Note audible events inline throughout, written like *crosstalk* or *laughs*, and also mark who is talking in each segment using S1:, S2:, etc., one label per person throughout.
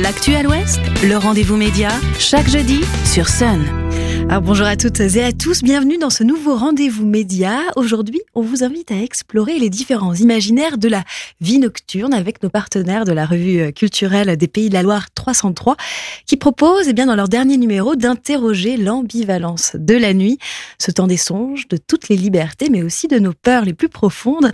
S1: L'actu à l'Ouest, le rendez-vous média, chaque jeudi sur Sun.
S2: Bonjour à toutes et à tous, bienvenue dans ce nouveau rendez-vous média. Aujourd'hui, on vous invite à explorer les différents imaginaires de la vie nocturne avec nos partenaires de la revue culturelle des Pays de la Loire 303 qui propose eh bien, dans leur dernier numéro d'interroger l'ambivalence de la nuit, ce temps des songes, de toutes les libertés mais aussi de nos peurs les plus profondes.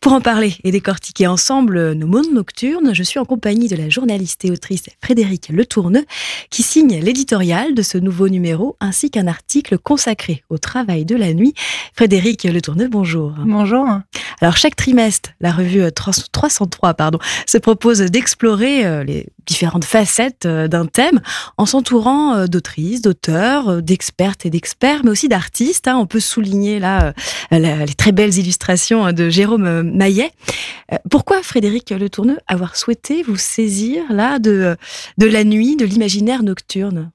S2: Pour en parler et décortiquer ensemble nos mondes nocturnes, je suis en compagnie de la journaliste et autrice Frédéric Letourneux qui signe l'éditorial de ce nouveau numéro ainsi qu'un article consacré au travail de la nuit. Frédéric Letourneux, bonjour.
S3: Bonjour.
S2: Alors chaque trimestre, la revue 303 pardon, se propose d'explorer euh, les différentes facettes euh, d'un thème en s'entourant euh, d'autrices, d'auteurs, d'expertes et d'experts, mais aussi d'artistes. Hein. On peut souligner là les très belles illustrations de Jérôme Maillet. Pourquoi Frédéric Letourneux avoir souhaité vous saisir là de, de la nuit, de l'imaginaire nocturne?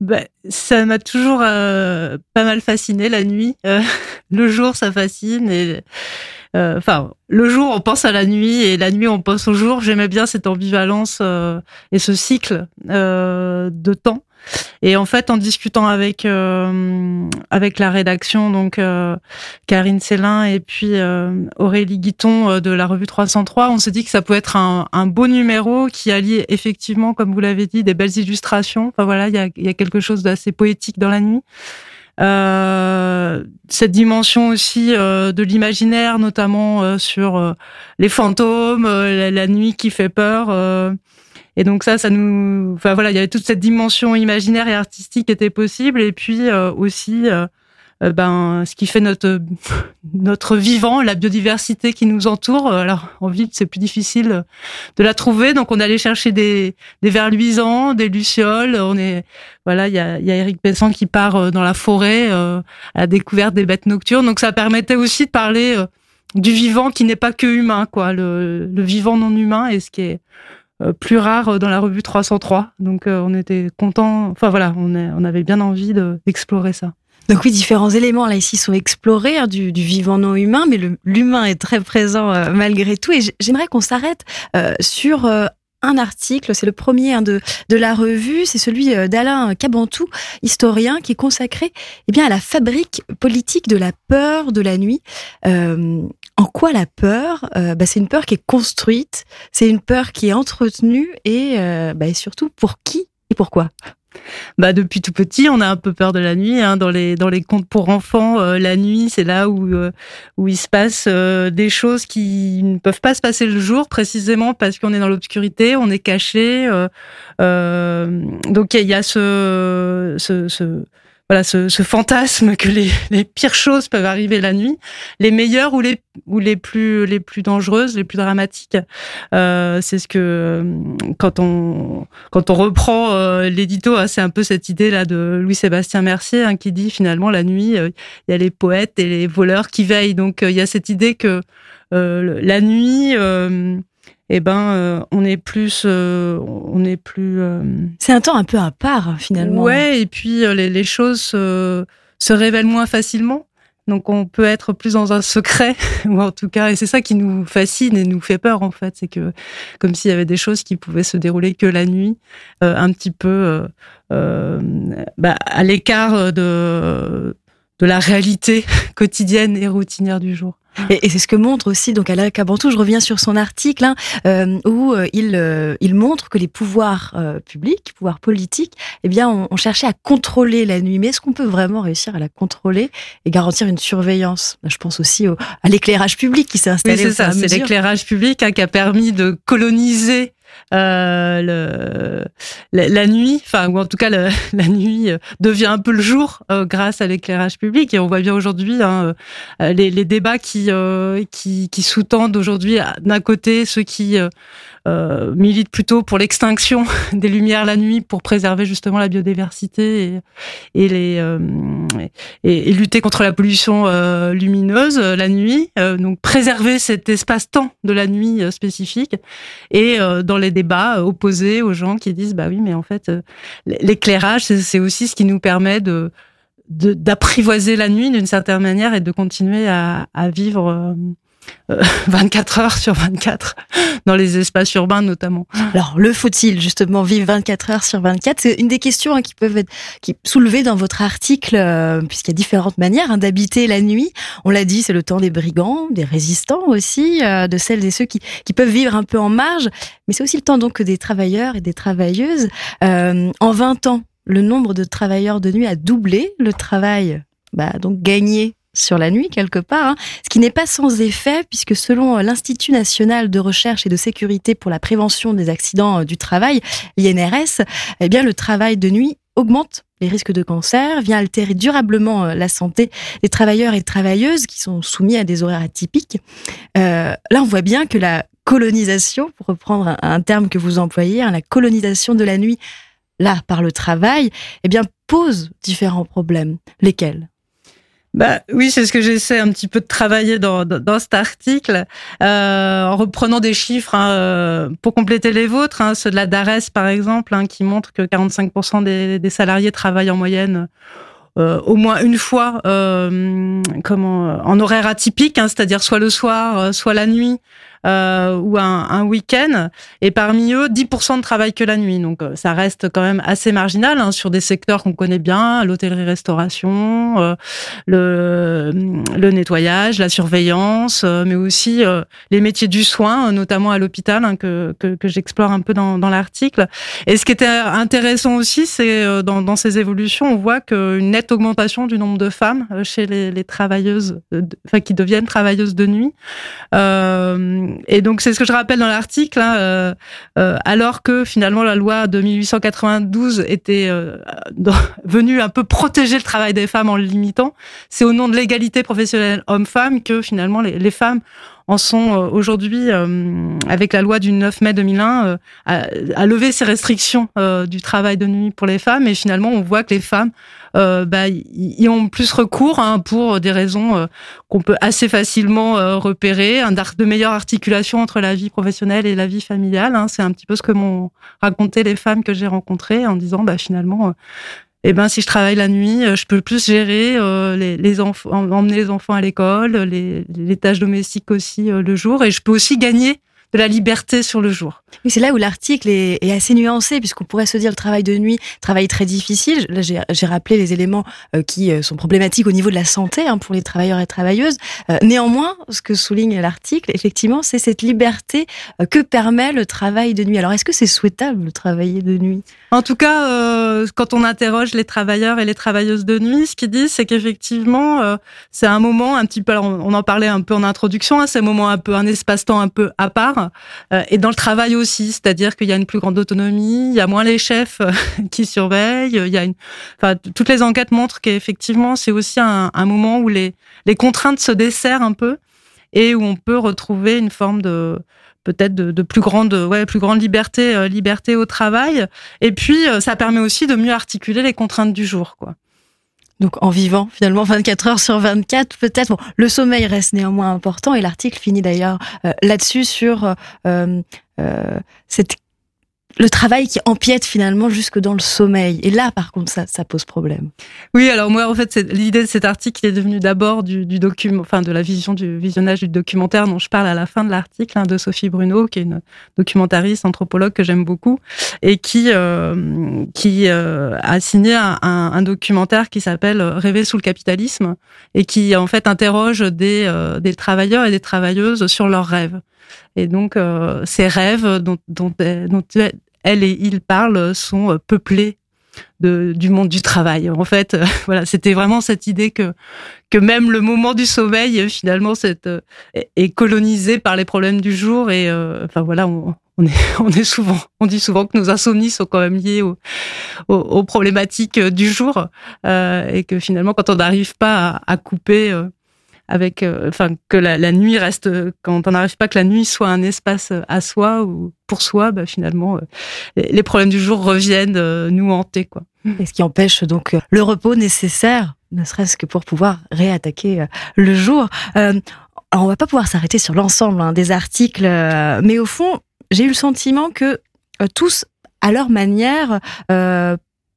S3: Bah, ça m'a toujours euh, pas mal fasciné la nuit. Euh, *laughs* le jour, ça fascine. Et euh, enfin, le jour, on pense à la nuit et la nuit, on pense au jour. J'aimais bien cette ambivalence et ce cycle de temps. Et en fait, en discutant avec euh, avec la rédaction, donc euh, Karine Célin et puis euh, Aurélie Guiton de la revue 303, on s'est dit que ça pouvait être un, un beau numéro qui allie effectivement, comme vous l'avez dit, des belles illustrations. Enfin voilà, il y a, y a quelque chose d'assez poétique dans la nuit. Euh, cette dimension aussi euh, de l'imaginaire, notamment sur les fantômes, la, la, nuit qui fait peur. Et donc ça, ça nous, enfin voilà, il y avait toute cette dimension imaginaire et artistique qui était possible, et puis euh, aussi, euh, euh, ben, ce qui fait notre *laughs* notre vivant, la biodiversité qui nous entoure. Alors en ville, c'est plus difficile de la trouver, donc on allait chercher des des vers luisants, des lucioles. On est, voilà, il y a, y a Eric Besson qui part dans la forêt à la découverte des bêtes nocturnes. Donc ça permettait aussi de parler du vivant qui n'est pas que humain, quoi, le, le vivant non humain, et ce qui est euh, plus rare dans la revue 303. Donc euh, on était content. Enfin voilà, on, avait bien envie d'explorer ça.
S2: Donc oui, différents éléments là ici sont explorés hein, du, vivant non humain, mais l'humain est très présent euh, malgré tout. Et j'aimerais qu'on s'arrête sur un article, c'est le premier hein, de, de la revue, c'est celui d'Alain Cabantou, historien, qui est consacré eh bien, à la fabrique politique de la peur de la nuit. Euh, en quoi la peur euh, bah, C'est une peur qui est construite, c'est une peur qui est entretenue et, euh, bah, et surtout pour qui et pourquoi?
S3: Bah depuis tout petit, on a un peu peur de la nuit. Hein. Dans les dans les contes pour enfants, euh, la nuit, c'est là où où il se passe des choses qui ne peuvent pas se passer le jour, précisément parce qu'on est dans l'obscurité, on est caché. donc il y a ce, ce voilà ce, ce, fantasme que les, les, pires choses peuvent arriver la nuit, les meilleures ou les ou les plus les plus dangereuses, les plus dramatiques. Euh, c'est ce que euh, quand on quand on reprend euh, l'édito, hein, c'est un peu cette idée là de Louis Sébastien Mercier hein, qui dit finalement la nuit euh, il y a les poètes et les voleurs qui veillent. Donc il y a cette idée que la nuit eh ben, euh, on est plus, euh, on est plus. Euh,
S2: c'est un temps un peu à part finalement.
S3: Ouais, et puis les, les, choses se, révèlent moins facilement. Donc on peut être plus dans un secret, *laughs* ou en tout cas, et c'est ça qui nous fascine et nous fait peur en fait, c'est que comme s'il y avait des choses qui pouvaient se dérouler que la nuit, un petit peu bah, à l'écart de de la réalité *laughs* quotidienne et routinière du jour.
S2: Et, c'est ce que montre aussi donc Alain Cabantou. Je reviens sur son article hein, euh, où euh, il euh, il montre que les pouvoirs publics, pouvoirs politiques, eh bien, ont, cherché à contrôler la nuit. Mais est-ce qu'on peut vraiment réussir à la contrôler et garantir une surveillance? Je pense aussi au, à l'éclairage public qui s'est installé.
S3: Oui, c'est ça. C'est l'éclairage public hein, qui a permis de coloniser euh, la, nuit, enfin ou en tout cas *laughs* la, nuit euh, devient un peu le jour euh, grâce à l'éclairage public. Et on voit bien aujourd'hui hein, les, les, débats qui qui, qui sous-tendent aujourd'hui d'un côté ceux qui euh, milite plutôt pour l'extinction *laughs* des lumières la nuit pour préserver justement la biodiversité et, euh, lutter contre la pollution euh, lumineuse la nuit. donc préserver cet espace-temps de la nuit spécifique et dans les débats opposés aux gens qui disent bah oui mais en fait l'éclairage c'est aussi ce qui nous permet de d'apprivoiser la nuit d'une certaine manière et de continuer à vivre *laughs* 24 heures sur 24 dans les espaces urbains notamment.
S2: Alors, le faut-il justement vivre 24 heures sur 24 C'est une des questions hein, qui peuvent être qui soulevées dans votre article, euh, puisqu'il y a différentes manières hein, d'habiter la nuit. On l'a dit, c'est le temps des brigands, des résistants aussi, euh, de celles et ceux qui, qui peuvent vivre un peu en marge, mais c'est aussi le temps donc des travailleurs et des travailleuses. Euh, en 20 ans, le nombre de travailleurs de nuit a doublé. Le travail, bah, donc gagné sur la nuit quelque part, hein. ce qui n'est pas sans effet puisque selon l'Institut national de recherche et de sécurité pour la prévention des accidents euh, du travail, l'INRS, eh bien le travail de nuit augmente les risques de cancer, vient altérer durablement euh, la santé des travailleurs et travailleuses qui sont soumis à des horaires atypiques. Euh, là, on voit bien que la colonisation, pour reprendre un, terme que vous employez, hein, la colonisation de la nuit, là, par le travail, eh bien, pose différents problèmes. Lesquels?
S3: Bah oui, c'est ce que j'essaie un petit peu de travailler dans, dans, cet article, euh, en reprenant des chiffres hein, euh, pour compléter les vôtres, hein, ceux de la DARES par exemple, hein, qui montrent que 45% des, des, salariés travaillent en moyenne euh, au moins une fois euh, en horaire atypique, hein, c'est-à-dire soit le soir, euh, soit la nuit euh, ou un, un week-end. Et parmi eux, 10% ne travaillent que la nuit. Donc ça reste quand même assez marginal hein, sur des secteurs qu'on connaît bien, l'hôtellerie-restauration, euh, le, le nettoyage, la surveillance, mais aussi les métiers du soin, notamment à l'hôpital, hein, que, que, que j'explore un peu dans, dans l'article. Et ce qui était intéressant aussi, c'est dans, dans ces évolutions, on voit qu'une nette augmentation du nombre de femmes euh, chez les, travailleuses, euh, enfin qui deviennent travailleuses de nuit. Euh, et donc c'est ce que je rappelle dans l'article, hein, alors que finalement la loi de 1892 était *laughs* venue un peu protéger le travail des femmes en le limitant. C'est au nom de l'égalité professionnelle homme-femme que finalement les femmes en sont euh, aujourd'hui, euh, avec la loi du 9 mai 2001, euh, à, lever ces restrictions du travail de nuit pour les femmes. Et finalement, on voit que les femmes bah, y ont plus recours hein, pour des raisons qu'on peut assez facilement repérer, de meilleure articulation entre la vie professionnelle et la vie familiale. Hein. C'est un petit peu ce que m'ont raconté les femmes que j'ai rencontrées en disant bah, finalement eh ben si je travaille la nuit, euh, je peux plus gérer euh, les, enfants, emmener les enfants à l'école, les, les, tâches domestiques aussi euh, le jour, et je peux aussi gagner de la liberté sur le jour.
S2: Oui, c'est là où l'article est, est, assez nuancé, puisqu'on pourrait se dire le travail de nuit, travail très difficile. Là, j'ai rappelé les éléments euh, qui euh, sont problématiques au niveau de la santé hein, pour les travailleurs et travailleuses. Euh, néanmoins, ce que souligne l'article, effectivement, c'est cette liberté que permet le travail de nuit. Alors, est-ce que c'est souhaitable de travailler de nuit?
S3: En tout cas, quand on interroge les travailleurs et les travailleuses de nuit, ce qu'ils disent, c'est qu'effectivement, c'est un moment un petit peu. on en parlait un peu en introduction. Hein, c'est un moment un peu un espace-temps un peu à part euh, et dans le travail aussi, c'est-à-dire qu'il y a une plus grande autonomie, il y a moins les chefs euh, *laughs* qui surveillent, il y a toutes les enquêtes montrent qu'effectivement, c'est aussi un, moment où les, contraintes se desserrent un peu et où on peut retrouver une forme de peut-être de, de, plus grande ouais plus grande liberté euh, liberté au travail. Et puis ça permet aussi de mieux articuler les contraintes du jour quoi
S2: donc en vivant finalement 24 heures sur 24 peut-être. Bon, le sommeil reste néanmoins important et l'article finit d'ailleurs euh, là-dessus sur euh, euh, cette le travail qui empiète finalement jusque dans le sommeil. Et là, par contre, ça, ça pose problème.
S3: Oui, alors moi, en fait, l'idée de cet article est devenue d'abord du, du document, enfin de la vision du visionnage du documentaire dont je parle à la fin de l'article hein, de Sophie Bruno, qui est une documentariste, anthropologue que j'aime beaucoup, et qui euh, qui euh, a signé un, un, documentaire qui s'appelle Rêver sous le capitalisme et qui en fait interroge des euh, des travailleurs et des travailleuses sur leurs rêves. Et donc, euh, ces rêves dont, dont, dont, elle et il parlent sont euh, peuplés de, du monde du travail. En fait, euh, *laughs* voilà, c'était vraiment cette idée que que même le moment du sommeil, euh, finalement, cette, est colonisé par les problèmes du jour. Et enfin voilà, on, est *laughs* on est souvent, on dit souvent que nos insomnies sont quand même liées aux, aux, problématiques du jour euh, et que finalement, quand on n'arrive pas à couper avec, euh, enfin, que la, nuit reste, quand on n'arrive pas que la nuit soit un espace à soi ou pour soi, bah, finalement, euh, les problèmes du jour reviennent euh, nous hanter, quoi.
S2: Et ce qui empêche donc le repos nécessaire, ne serait-ce que pour pouvoir réattaquer le jour. alors, on va pas pouvoir s'arrêter sur l'ensemble hein, des articles, mais au fond, j'ai eu le sentiment que tous, à leur manière,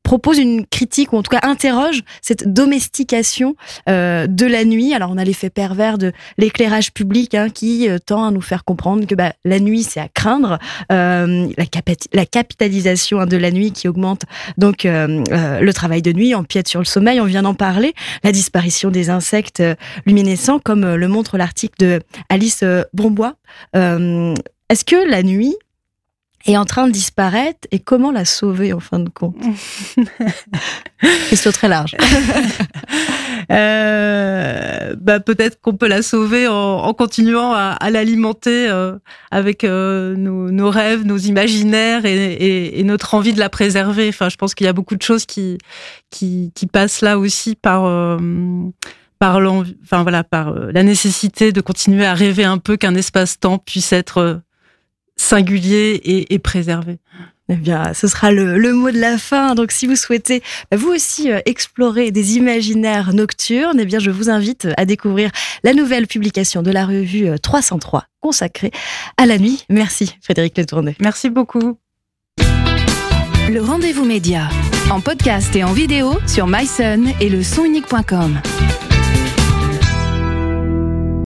S2: propose une critique ou en tout cas interroge cette domestication de la nuit. Alors on a l'effet pervers de l'éclairage public hein, qui tend à nous faire comprendre que bah, la nuit c'est à craindre, la, la, capitalisation hein, de la nuit qui augmente donc le travail de nuit, empiète sur le sommeil. On vient d'en parler, la disparition des insectes luminescents comme le montre l'article de Alice Brombois. Est-ce que la nuit est en train de disparaître et comment la sauver en fin de compte? *laughs* Question très large. *laughs*
S3: euh, bah peut-être qu'on peut la sauver en, en continuant à, à l'alimenter euh, avec euh, nos, nos, rêves, nos imaginaires et, et, et, notre envie de la préserver. Enfin, je pense qu'il y a beaucoup de choses qui qui, qui passent là aussi par euh, par enfin voilà, par la nécessité de continuer à rêver un peu qu'un espace-temps puisse être singulier et, et préservé.
S2: Eh bien, ce sera le, le, mot de la fin. Donc, si vous souhaitez vous aussi euh, explorer des imaginaires nocturnes, eh bien, je vous invite à découvrir la nouvelle publication de la revue 303 euh, consacrée à la nuit. Merci, Frédéric Letourné.
S3: Merci beaucoup.
S1: Le rendez-vous média en podcast et en vidéo sur myson et le.